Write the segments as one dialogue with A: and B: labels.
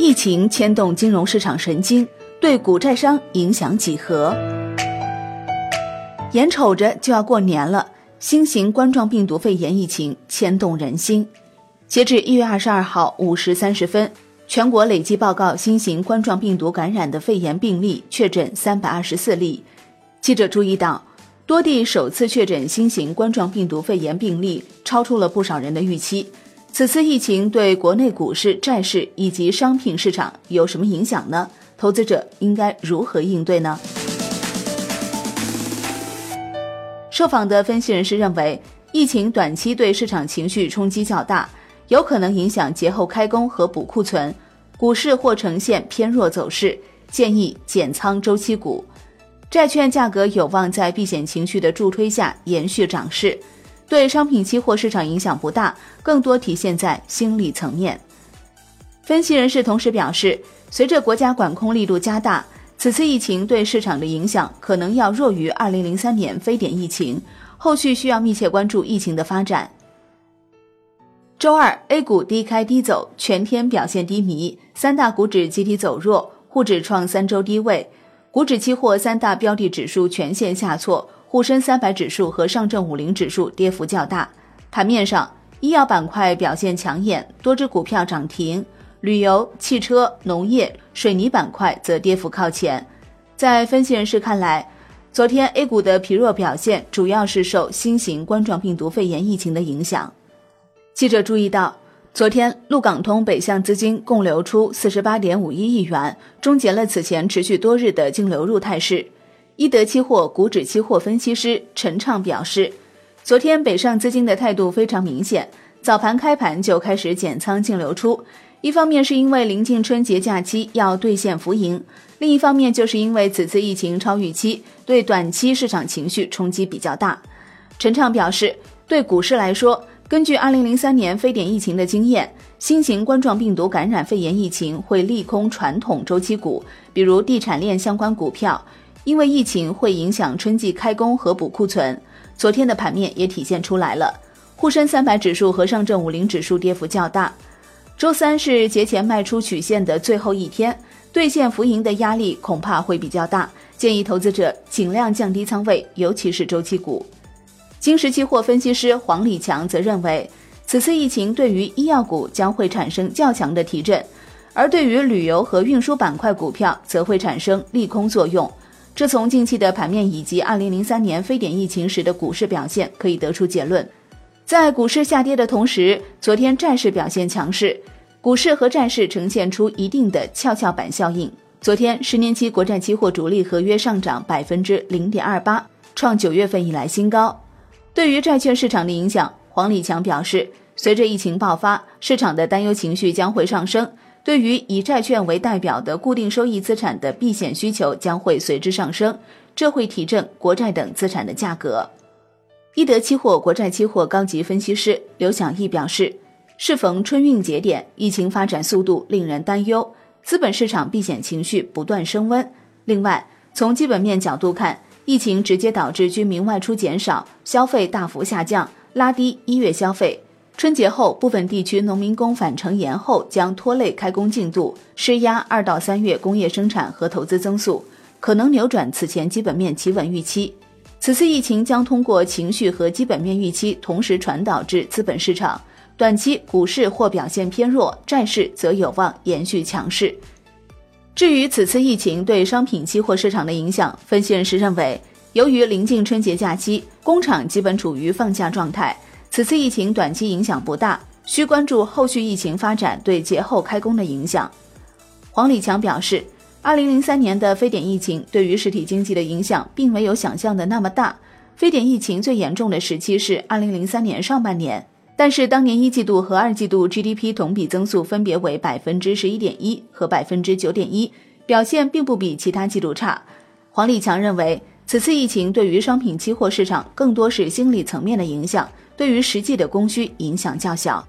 A: 疫情牵动金融市场神经，对股债商影响几何？眼瞅着就要过年了，新型冠状病毒肺炎疫情牵动人心。截至一月二十二号五时三十分，全国累计报告新型冠状病毒感染的肺炎病例确诊三百二十四例。记者注意到，多地首次确诊新型冠状病毒肺炎病例超出了不少人的预期。此次疫情对国内股市、债市以及商品市场有什么影响呢？投资者应该如何应对呢？受访的分析人士认为，疫情短期对市场情绪冲击较大，有可能影响节后开工和补库存，股市或呈现偏弱走势，建议减仓周期股。债券价格有望在避险情绪的助推下延续涨势。对商品期货市场影响不大，更多体现在心理层面。分析人士同时表示，随着国家管控力度加大，此次疫情对市场的影响可能要弱于2003年非典疫情，后续需要密切关注疫情的发展。周二，A 股低开低走，全天表现低迷，三大股指集体走弱，沪指创三周低位，股指期货三大标的指数全线下挫。沪深三百指数和上证五零指数跌幅较大。盘面上，医药板块表现抢眼，多只股票涨停；旅游、汽车、农业、水泥板块则跌幅靠前。在分析人士看来，昨天 A 股的疲弱表现主要是受新型冠状病毒肺炎疫情的影响。记者注意到，昨天陆港通北向资金共流出四十八点五一亿元，终结了此前持续多日的净流入态势。一德期货股指期货分析师陈畅表示，昨天北上资金的态度非常明显，早盘开盘就开始减仓净流出。一方面是因为临近春节假期要兑现浮盈，另一方面就是因为此次疫情超预期，对短期市场情绪冲击比较大。陈畅表示，对股市来说，根据2003年非典疫情的经验，新型冠状病毒感染肺炎疫情会利空传统周期股，比如地产链相关股票。因为疫情会影响春季开工和补库存，昨天的盘面也体现出来了。沪深三百指数和上证五零指数跌幅较大。周三是节前卖出曲线的最后一天，兑现浮盈的压力恐怕会比较大，建议投资者尽量降低仓位，尤其是周期股。金石期货分析师黄礼强则认为，此次疫情对于医药股将会产生较强的提振，而对于旅游和运输板块股票则会产生利空作用。这从近期的盘面以及2003年非典疫情时的股市表现可以得出结论。在股市下跌的同时，昨天债市表现强势，股市和债市呈现出一定的跷跷板效应。昨天，十年期国债期货主力合约上涨百分之零点二八，创九月份以来新高。对于债券市场的影响，黄礼强表示，随着疫情爆发，市场的担忧情绪将会上升。对于以债券为代表的固定收益资产的避险需求将会随之上升，这会提振国债等资产的价格。一德期货国债期货高级分析师刘晓毅表示，适逢春运节点，疫情发展速度令人担忧，资本市场避险情绪不断升温。另外，从基本面角度看，疫情直接导致居民外出减少，消费大幅下降，拉低一月消费。春节后，部分地区农民工返程延后，将拖累开工进度，施压二到三月工业生产和投资增速，可能扭转此前基本面企稳预期。此次疫情将通过情绪和基本面预期同时传导至资本市场，短期股市或表现偏弱，债市则有望延续强势。至于此次疫情对商品期货市场的影响，分析人士认为，由于临近春节假期，工厂基本处于放假状态。此次疫情短期影响不大，需关注后续疫情发展对节后开工的影响。黄礼强表示，二零零三年的非典疫情对于实体经济的影响并没有想象的那么大。非典疫情最严重的时期是二零零三年上半年，但是当年一季度和二季度 GDP 同比增速分别为百分之十一点一和百分之九点一，表现并不比其他季度差。黄礼强认为，此次疫情对于商品期货市场更多是心理层面的影响。对于实际的供需影响较小。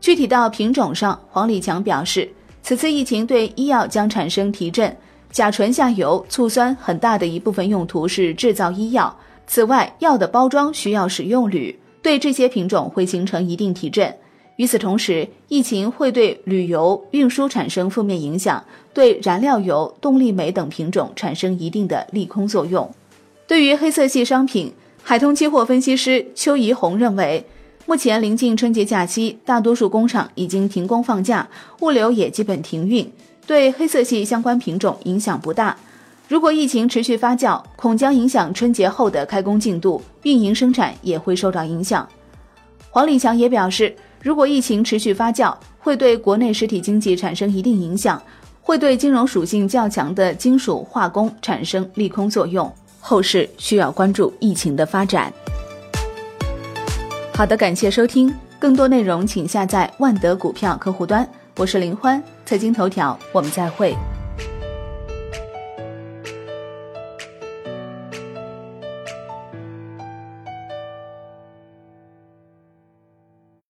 A: 具体到品种上，黄礼强表示，此次疫情对医药将产生提振，甲醇下游、醋酸很大的一部分用途是制造医药。此外，药的包装需要使用铝，对这些品种会形成一定提振。与此同时，疫情会对旅游运输产生负面影响，对燃料油、动力煤等品种产生一定的利空作用。对于黑色系商品，海通期货分析师邱怡红认为，目前临近春节假期，大多数工厂已经停工放假，物流也基本停运，对黑色系相关品种影响不大。如果疫情持续发酵，恐将影响春节后的开工进度，运营生产也会受到影响。黄立强也表示，如果疫情持续发酵，会对国内实体经济产生一定影响，会对金融属性较强的金属化工产生利空作用。后市需要关注疫情的发展。好的，感谢收听，更多内容请下载万德股票客户端。我是林欢，财经头条，我们再会。